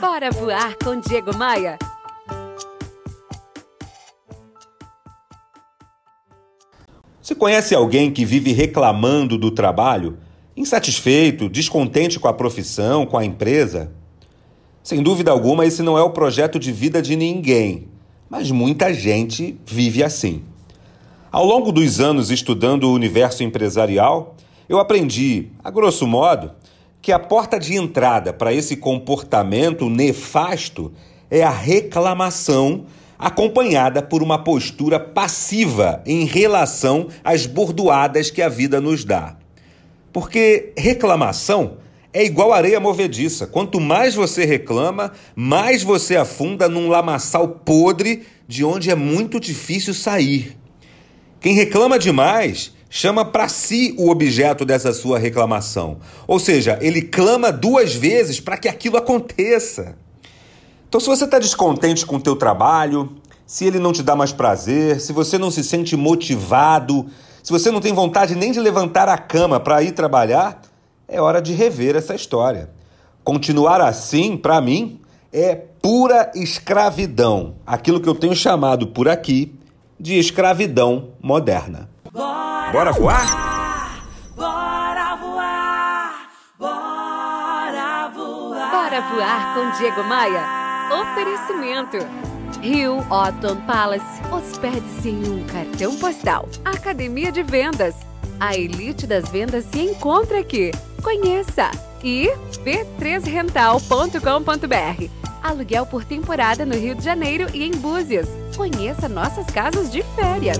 Bora voar com Diego Maia. Você conhece alguém que vive reclamando do trabalho? Insatisfeito, descontente com a profissão, com a empresa? Sem dúvida alguma, esse não é o projeto de vida de ninguém, mas muita gente vive assim. Ao longo dos anos estudando o universo empresarial, eu aprendi, a grosso modo, que a porta de entrada para esse comportamento nefasto é a reclamação acompanhada por uma postura passiva em relação às bordoadas que a vida nos dá. Porque reclamação é igual areia movediça. Quanto mais você reclama, mais você afunda num lamaçal podre de onde é muito difícil sair. Quem reclama demais chama para si o objeto dessa sua reclamação. Ou seja, ele clama duas vezes para que aquilo aconteça. Então, se você está descontente com o teu trabalho, se ele não te dá mais prazer, se você não se sente motivado, se você não tem vontade nem de levantar a cama para ir trabalhar, é hora de rever essa história. Continuar assim, para mim, é pura escravidão, aquilo que eu tenho chamado por aqui de escravidão moderna. Bora, voar? Bora voar! Bora voar! Bora voar com Diego Maia. Oferecimento. Rio Otton Palace. Hospede-se em um cartão postal. Academia de Vendas. A elite das vendas se encontra aqui. Conheça! E b3rental.com.br. Aluguel por temporada no Rio de Janeiro e em Búzios. Conheça nossas casas de férias.